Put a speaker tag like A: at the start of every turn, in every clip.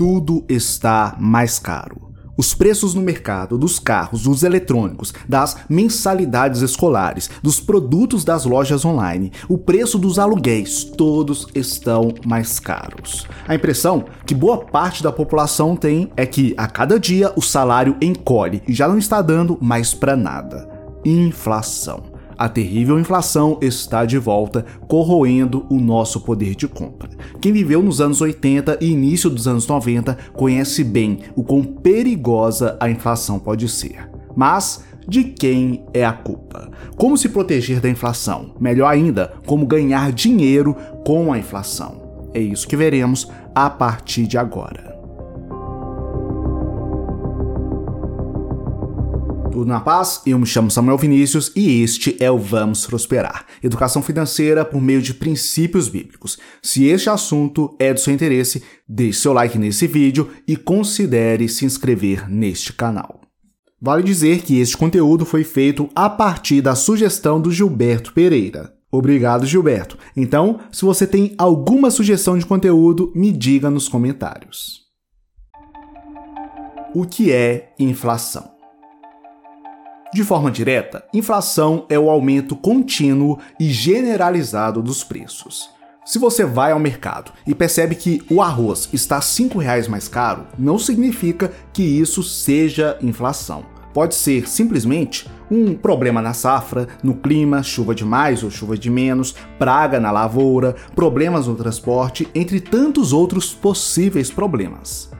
A: tudo está mais caro. Os preços no mercado dos carros, dos eletrônicos, das mensalidades escolares, dos produtos das lojas online, o preço dos aluguéis, todos estão mais caros. A impressão que boa parte da população tem é que a cada dia o salário encolhe e já não está dando mais para nada. Inflação. A terrível inflação está de volta, corroendo o nosso poder de compra. Quem viveu nos anos 80 e início dos anos 90 conhece bem o quão perigosa a inflação pode ser. Mas de quem é a culpa? Como se proteger da inflação? Melhor ainda, como ganhar dinheiro com a inflação? É isso que veremos a partir de agora. Tudo na paz? Eu me chamo Samuel Vinícius e este é o Vamos Prosperar Educação Financeira por meio de princípios bíblicos. Se este assunto é do seu interesse, deixe seu like nesse vídeo e considere se inscrever neste canal. Vale dizer que este conteúdo foi feito a partir da sugestão do Gilberto Pereira. Obrigado, Gilberto. Então, se você tem alguma sugestão de conteúdo, me diga nos comentários. O que é inflação? De forma direta, inflação é o aumento contínuo e generalizado dos preços. Se você vai ao mercado e percebe que o arroz está R$ 5,00 mais caro, não significa que isso seja inflação. Pode ser simplesmente um problema na safra, no clima, chuva de mais ou chuva de menos, praga na lavoura, problemas no transporte, entre tantos outros possíveis problemas.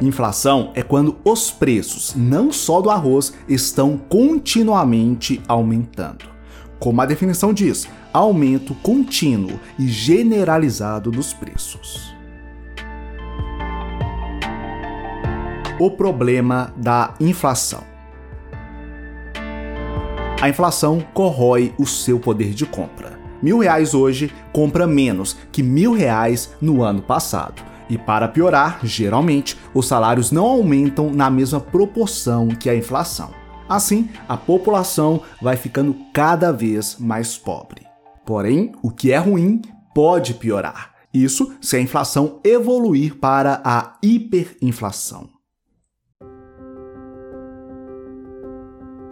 A: Inflação é quando os preços, não só do arroz, estão continuamente aumentando. Como a definição diz, aumento contínuo e generalizado dos preços. O problema da inflação. A inflação corrói o seu poder de compra. Mil reais hoje compra menos que mil reais no ano passado. E para piorar, geralmente, os salários não aumentam na mesma proporção que a inflação. Assim, a população vai ficando cada vez mais pobre. Porém, o que é ruim pode piorar. Isso se a inflação evoluir para a hiperinflação.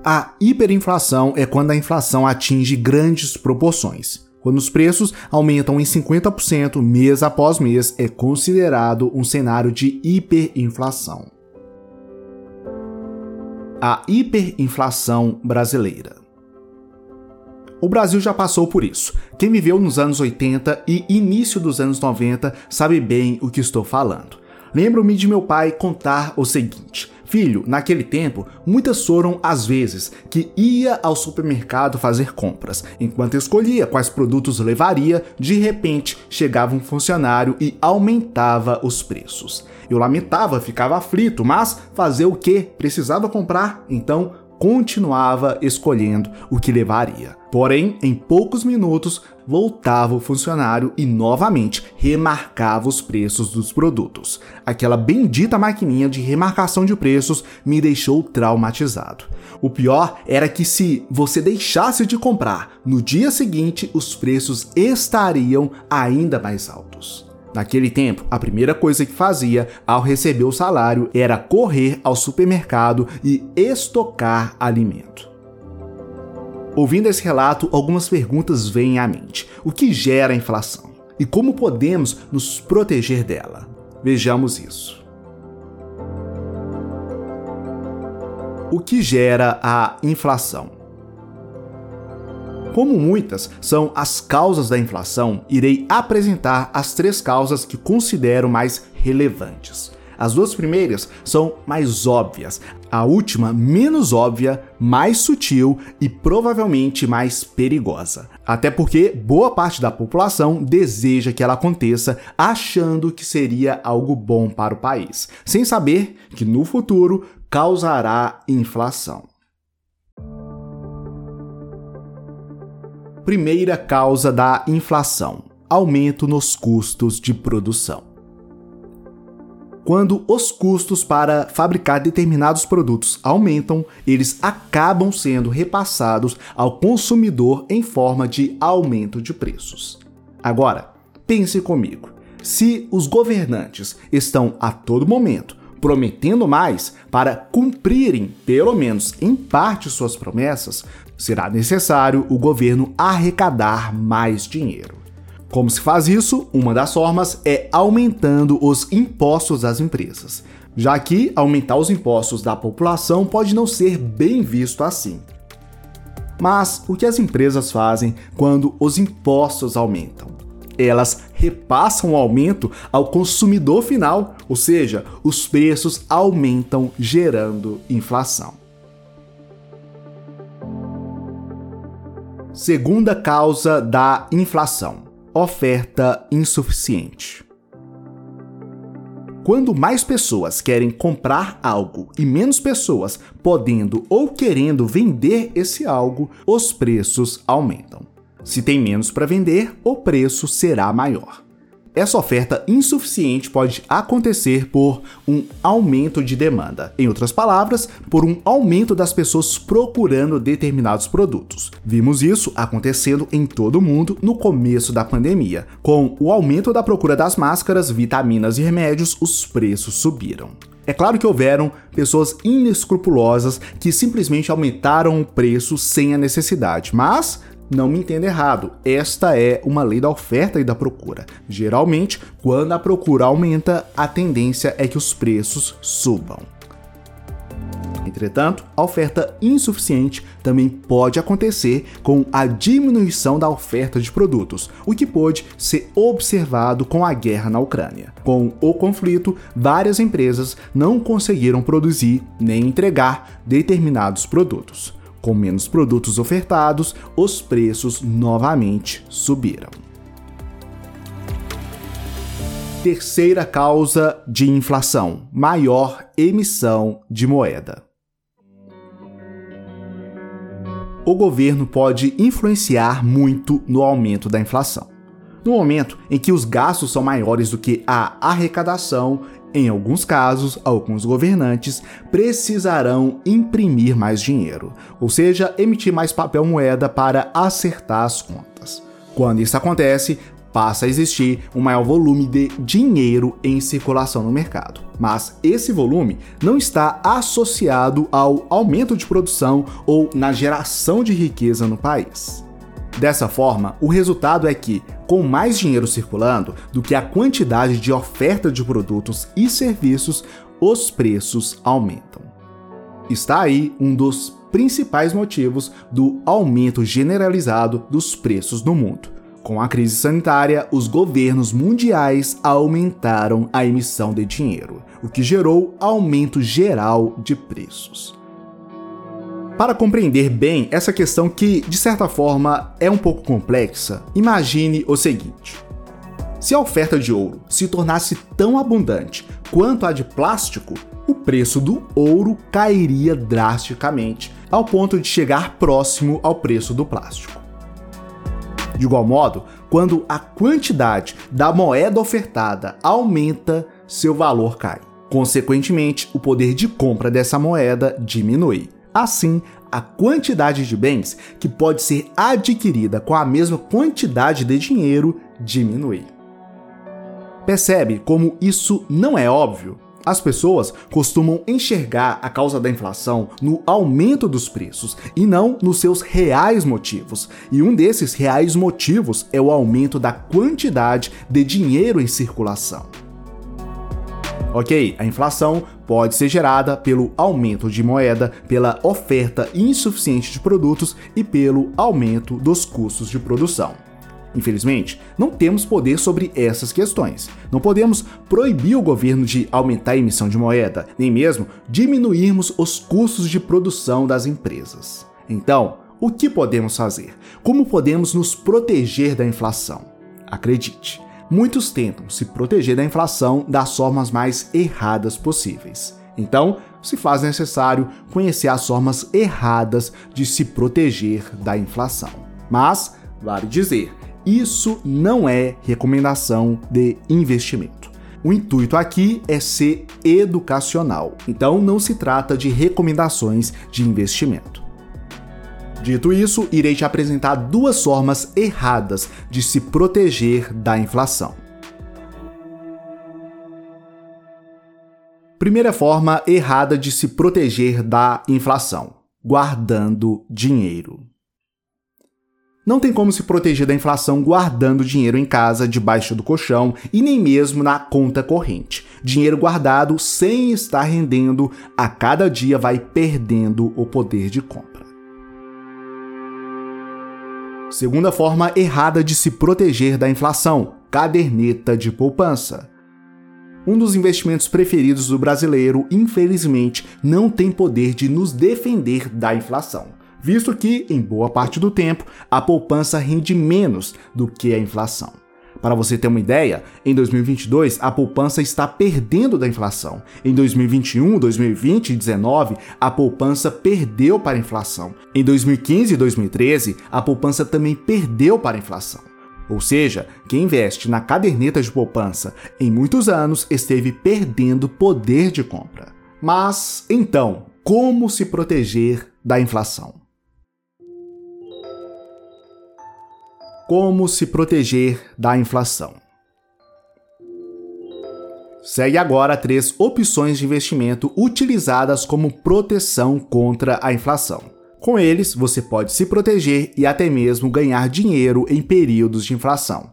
A: A hiperinflação é quando a inflação atinge grandes proporções. Quando os preços aumentam em 50% mês após mês, é considerado um cenário de hiperinflação. A hiperinflação brasileira. O Brasil já passou por isso. Quem viveu nos anos 80 e início dos anos 90 sabe bem o que estou falando. Lembro-me de meu pai contar o seguinte: Filho, naquele tempo, muitas foram as vezes que ia ao supermercado fazer compras. Enquanto escolhia quais produtos levaria, de repente chegava um funcionário e aumentava os preços. Eu lamentava, ficava aflito, mas fazer o que? Precisava comprar, então continuava escolhendo o que levaria. Porém, em poucos minutos, voltava o funcionário e novamente remarcava os preços dos produtos. Aquela bendita maquininha de remarcação de preços me deixou traumatizado. O pior era que se você deixasse de comprar, no dia seguinte os preços estariam ainda mais altos. Naquele tempo, a primeira coisa que fazia ao receber o salário era correr ao supermercado e estocar alimento. Ouvindo esse relato, algumas perguntas vêm à mente. O que gera a inflação? E como podemos nos proteger dela? Vejamos isso. O que gera a inflação? Como muitas são as causas da inflação, irei apresentar as três causas que considero mais relevantes. As duas primeiras são mais óbvias, a última menos óbvia, mais sutil e provavelmente mais perigosa. Até porque boa parte da população deseja que ela aconteça achando que seria algo bom para o país, sem saber que no futuro causará inflação. Primeira causa da inflação: aumento nos custos de produção. Quando os custos para fabricar determinados produtos aumentam, eles acabam sendo repassados ao consumidor em forma de aumento de preços. Agora, pense comigo. Se os governantes estão a todo momento prometendo mais para cumprirem, pelo menos em parte, suas promessas, será necessário o governo arrecadar mais dinheiro. Como se faz isso? Uma das formas é aumentando os impostos das empresas, já que aumentar os impostos da população pode não ser bem visto assim. Mas o que as empresas fazem quando os impostos aumentam? Elas repassam o aumento ao consumidor final, ou seja, os preços aumentam, gerando inflação. Segunda causa da inflação: oferta insuficiente. Quando mais pessoas querem comprar algo e menos pessoas podendo ou querendo vender esse algo, os preços aumentam. Se tem menos para vender, o preço será maior. Essa oferta insuficiente pode acontecer por um aumento de demanda. Em outras palavras, por um aumento das pessoas procurando determinados produtos. Vimos isso acontecendo em todo o mundo no começo da pandemia. Com o aumento da procura das máscaras, vitaminas e remédios, os preços subiram. É claro que houveram pessoas inescrupulosas que simplesmente aumentaram o preço sem a necessidade, mas não me entenda errado, esta é uma lei da oferta e da procura. Geralmente, quando a procura aumenta, a tendência é que os preços subam. Entretanto, a oferta insuficiente também pode acontecer com a diminuição da oferta de produtos, o que pode ser observado com a guerra na Ucrânia. Com o conflito, várias empresas não conseguiram produzir nem entregar determinados produtos. Com menos produtos ofertados, os preços novamente subiram. Terceira causa de inflação: maior emissão de moeda. O governo pode influenciar muito no aumento da inflação. No momento em que os gastos são maiores do que a arrecadação, em alguns casos, alguns governantes precisarão imprimir mais dinheiro, ou seja, emitir mais papel moeda para acertar as contas. Quando isso acontece, passa a existir um maior volume de dinheiro em circulação no mercado. Mas esse volume não está associado ao aumento de produção ou na geração de riqueza no país. Dessa forma, o resultado é que, com mais dinheiro circulando do que a quantidade de oferta de produtos e serviços, os preços aumentam. Está aí um dos principais motivos do aumento generalizado dos preços no mundo. Com a crise sanitária, os governos mundiais aumentaram a emissão de dinheiro, o que gerou aumento geral de preços. Para compreender bem essa questão que, de certa forma, é um pouco complexa, imagine o seguinte: se a oferta de ouro se tornasse tão abundante quanto a de plástico, o preço do ouro cairia drasticamente, ao ponto de chegar próximo ao preço do plástico. De igual modo, quando a quantidade da moeda ofertada aumenta, seu valor cai. Consequentemente, o poder de compra dessa moeda diminui. Assim, a quantidade de bens que pode ser adquirida com a mesma quantidade de dinheiro diminui. Percebe como isso não é óbvio? As pessoas costumam enxergar a causa da inflação no aumento dos preços e não nos seus reais motivos. E um desses reais motivos é o aumento da quantidade de dinheiro em circulação. Ok, a inflação pode ser gerada pelo aumento de moeda, pela oferta insuficiente de produtos e pelo aumento dos custos de produção. Infelizmente, não temos poder sobre essas questões. Não podemos proibir o governo de aumentar a emissão de moeda, nem mesmo diminuirmos os custos de produção das empresas. Então, o que podemos fazer? Como podemos nos proteger da inflação? Acredite, muitos tentam se proteger da inflação das formas mais erradas possíveis. Então, se faz necessário conhecer as formas erradas de se proteger da inflação. Mas, vale dizer, isso não é recomendação de investimento. O intuito aqui é ser educacional, então não se trata de recomendações de investimento. Dito isso, irei te apresentar duas formas erradas de se proteger da inflação. Primeira forma errada de se proteger da inflação: guardando dinheiro. Não tem como se proteger da inflação guardando dinheiro em casa, debaixo do colchão e nem mesmo na conta corrente. Dinheiro guardado sem estar rendendo, a cada dia vai perdendo o poder de compra. Segunda forma errada de se proteger da inflação: caderneta de poupança. Um dos investimentos preferidos do brasileiro, infelizmente, não tem poder de nos defender da inflação visto que, em boa parte do tempo, a poupança rende menos do que a inflação. Para você ter uma ideia, em 2022 a poupança está perdendo da inflação. Em 2021, 2020 e 2019, a poupança perdeu para a inflação. Em 2015 e 2013, a poupança também perdeu para a inflação. Ou seja, quem investe na caderneta de poupança em muitos anos esteve perdendo poder de compra. Mas, então, como se proteger da inflação? Como se proteger da inflação. Segue agora três opções de investimento utilizadas como proteção contra a inflação. Com eles, você pode se proteger e até mesmo ganhar dinheiro em períodos de inflação.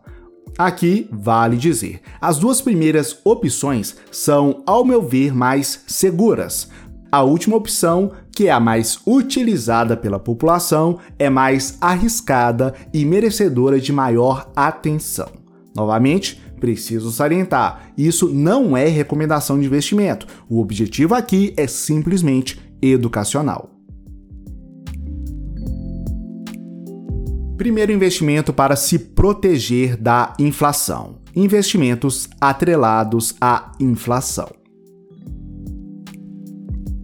A: Aqui vale dizer, as duas primeiras opções são, ao meu ver, mais seguras, a última opção, que é a mais utilizada pela população, é mais arriscada e merecedora de maior atenção. Novamente, preciso salientar: isso não é recomendação de investimento. O objetivo aqui é simplesmente educacional. Primeiro investimento para se proteger da inflação: investimentos atrelados à inflação.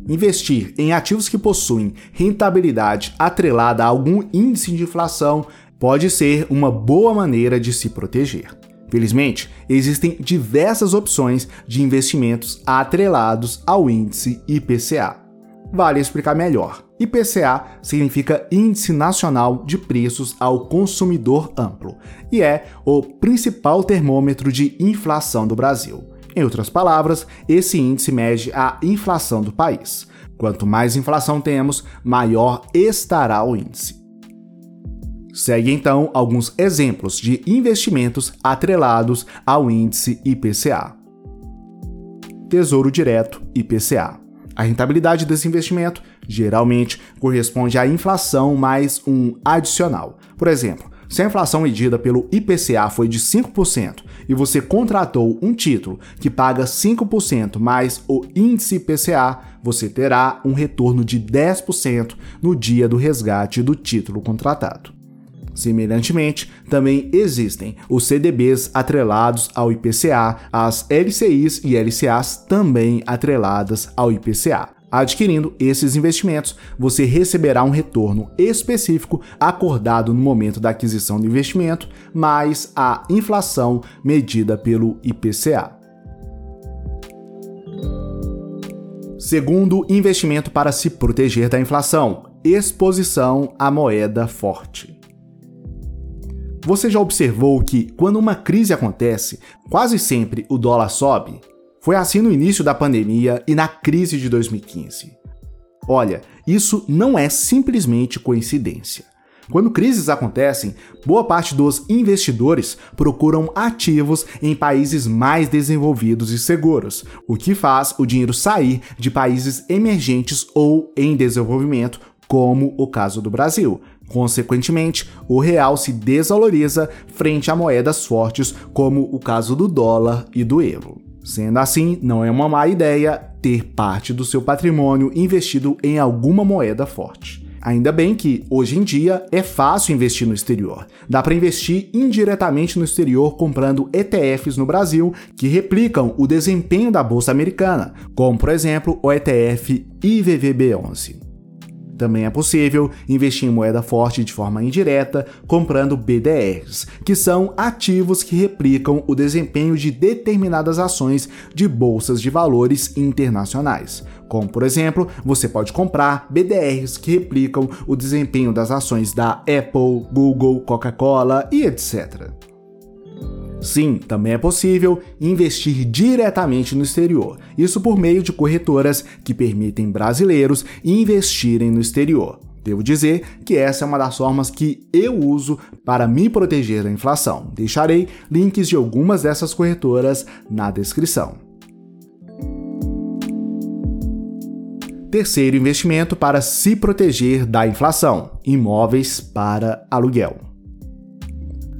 A: Investir em ativos que possuem rentabilidade atrelada a algum índice de inflação pode ser uma boa maneira de se proteger. Felizmente, existem diversas opções de investimentos atrelados ao índice IPCA. Vale explicar melhor. IPCA significa Índice Nacional de Preços ao Consumidor Amplo e é o principal termômetro de inflação do Brasil. Em outras palavras, esse índice mede a inflação do país. Quanto mais inflação temos, maior estará o índice. Segue então alguns exemplos de investimentos atrelados ao índice IPCA. Tesouro Direto IPCA. A rentabilidade desse investimento geralmente corresponde à inflação mais um adicional. Por exemplo, se a inflação medida pelo IPCA foi de 5% e você contratou um título que paga 5% mais o índice IPCA, você terá um retorno de 10% no dia do resgate do título contratado. Semelhantemente, também existem os CDBs atrelados ao IPCA, as LCIs e LCAs também atreladas ao IPCA. Adquirindo esses investimentos, você receberá um retorno específico acordado no momento da aquisição do investimento, mais a inflação medida pelo IPCA. Segundo investimento para se proteger da inflação: exposição à moeda forte. Você já observou que, quando uma crise acontece, quase sempre o dólar sobe? Foi assim no início da pandemia e na crise de 2015. Olha, isso não é simplesmente coincidência. Quando crises acontecem, boa parte dos investidores procuram ativos em países mais desenvolvidos e seguros, o que faz o dinheiro sair de países emergentes ou em desenvolvimento, como o caso do Brasil. Consequentemente, o real se desvaloriza frente a moedas fortes, como o caso do dólar e do euro. Sendo assim, não é uma má ideia ter parte do seu patrimônio investido em alguma moeda forte. Ainda bem que, hoje em dia, é fácil investir no exterior. Dá para investir indiretamente no exterior comprando ETFs no Brasil que replicam o desempenho da bolsa americana, como por exemplo o ETF IVVB11. Também é possível investir em moeda forte de forma indireta, comprando BDRs, que são ativos que replicam o desempenho de determinadas ações de bolsas de valores internacionais. Como, por exemplo, você pode comprar BDRs que replicam o desempenho das ações da Apple, Google, Coca-Cola e etc. Sim, também é possível investir diretamente no exterior, isso por meio de corretoras que permitem brasileiros investirem no exterior. Devo dizer que essa é uma das formas que eu uso para me proteger da inflação. Deixarei links de algumas dessas corretoras na descrição. Terceiro investimento para se proteger da inflação: imóveis para aluguel.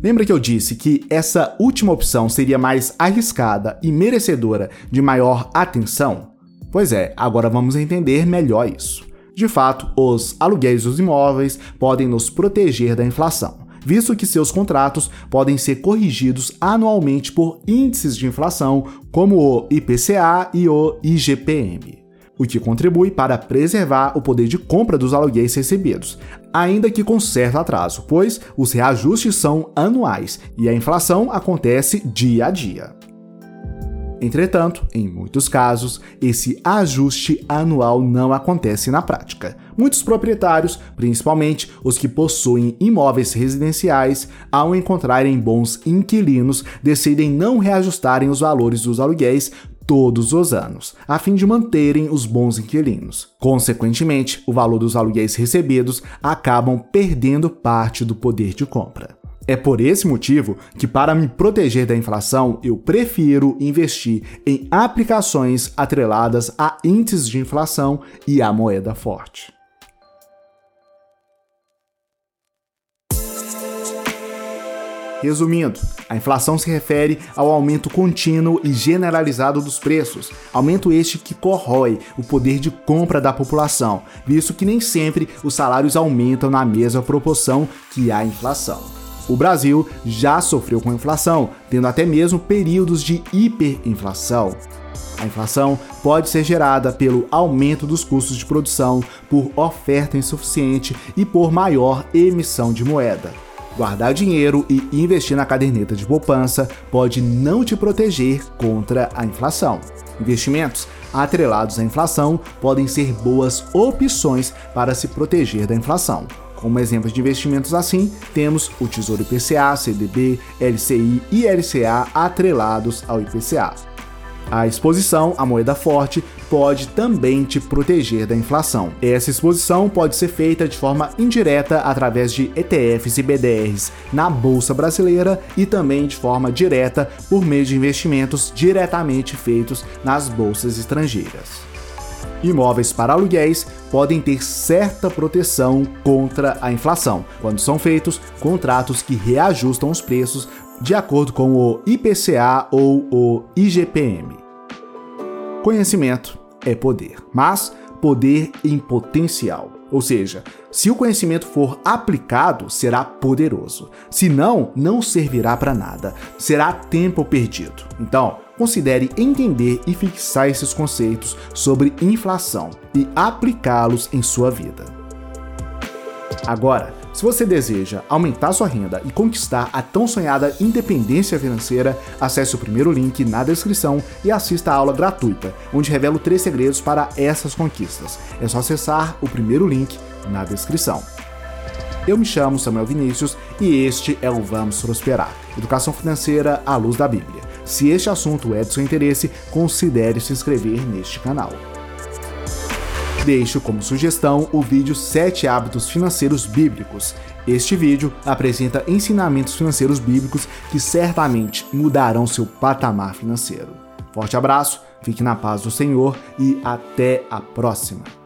A: Lembra que eu disse que essa última opção seria mais arriscada e merecedora de maior atenção? Pois é, agora vamos entender melhor isso. De fato, os aluguéis dos imóveis podem nos proteger da inflação, visto que seus contratos podem ser corrigidos anualmente por índices de inflação, como o IPCA e o IGPM o que contribui para preservar o poder de compra dos aluguéis recebidos, ainda que com certo atraso, pois os reajustes são anuais e a inflação acontece dia a dia. Entretanto, em muitos casos, esse ajuste anual não acontece na prática. Muitos proprietários, principalmente os que possuem imóveis residenciais, ao encontrarem bons inquilinos, decidem não reajustarem os valores dos aluguéis todos os anos, a fim de manterem os bons inquilinos. Consequentemente, o valor dos aluguéis recebidos acabam perdendo parte do poder de compra. É por esse motivo que, para me proteger da inflação, eu prefiro investir em aplicações atreladas a índices de inflação e a moeda forte. Resumindo, a inflação se refere ao aumento contínuo e generalizado dos preços, aumento este que corrói o poder de compra da população, visto que nem sempre os salários aumentam na mesma proporção que a inflação. O Brasil já sofreu com inflação, tendo até mesmo períodos de hiperinflação. A inflação pode ser gerada pelo aumento dos custos de produção, por oferta insuficiente e por maior emissão de moeda. Guardar dinheiro e investir na caderneta de poupança pode não te proteger contra a inflação. Investimentos atrelados à inflação podem ser boas opções para se proteger da inflação. Como exemplos de investimentos assim, temos o Tesouro IPCA, CDB, LCI e LCA atrelados ao IPCA. A exposição à moeda forte pode também te proteger da inflação. Essa exposição pode ser feita de forma indireta através de ETFs e BDRs na bolsa brasileira e também de forma direta por meio de investimentos diretamente feitos nas bolsas estrangeiras. Imóveis para aluguéis podem ter certa proteção contra a inflação, quando são feitos contratos que reajustam os preços de acordo com o IPCA ou o IGPM. Conhecimento é poder, mas poder em potencial. Ou seja, se o conhecimento for aplicado, será poderoso. Se não, não servirá para nada. Será tempo perdido. Então, considere entender e fixar esses conceitos sobre inflação e aplicá-los em sua vida. Agora, se você deseja aumentar sua renda e conquistar a tão sonhada independência financeira, acesse o primeiro link na descrição e assista a aula gratuita, onde revelo três segredos para essas conquistas. É só acessar o primeiro link na descrição. Eu me chamo Samuel Vinícius e este é o Vamos Prosperar Educação Financeira à Luz da Bíblia. Se este assunto é de seu interesse, considere se inscrever neste canal. Deixo como sugestão o vídeo 7 hábitos financeiros bíblicos. Este vídeo apresenta ensinamentos financeiros bíblicos que certamente mudarão seu patamar financeiro. Forte abraço, fique na paz do Senhor e até a próxima.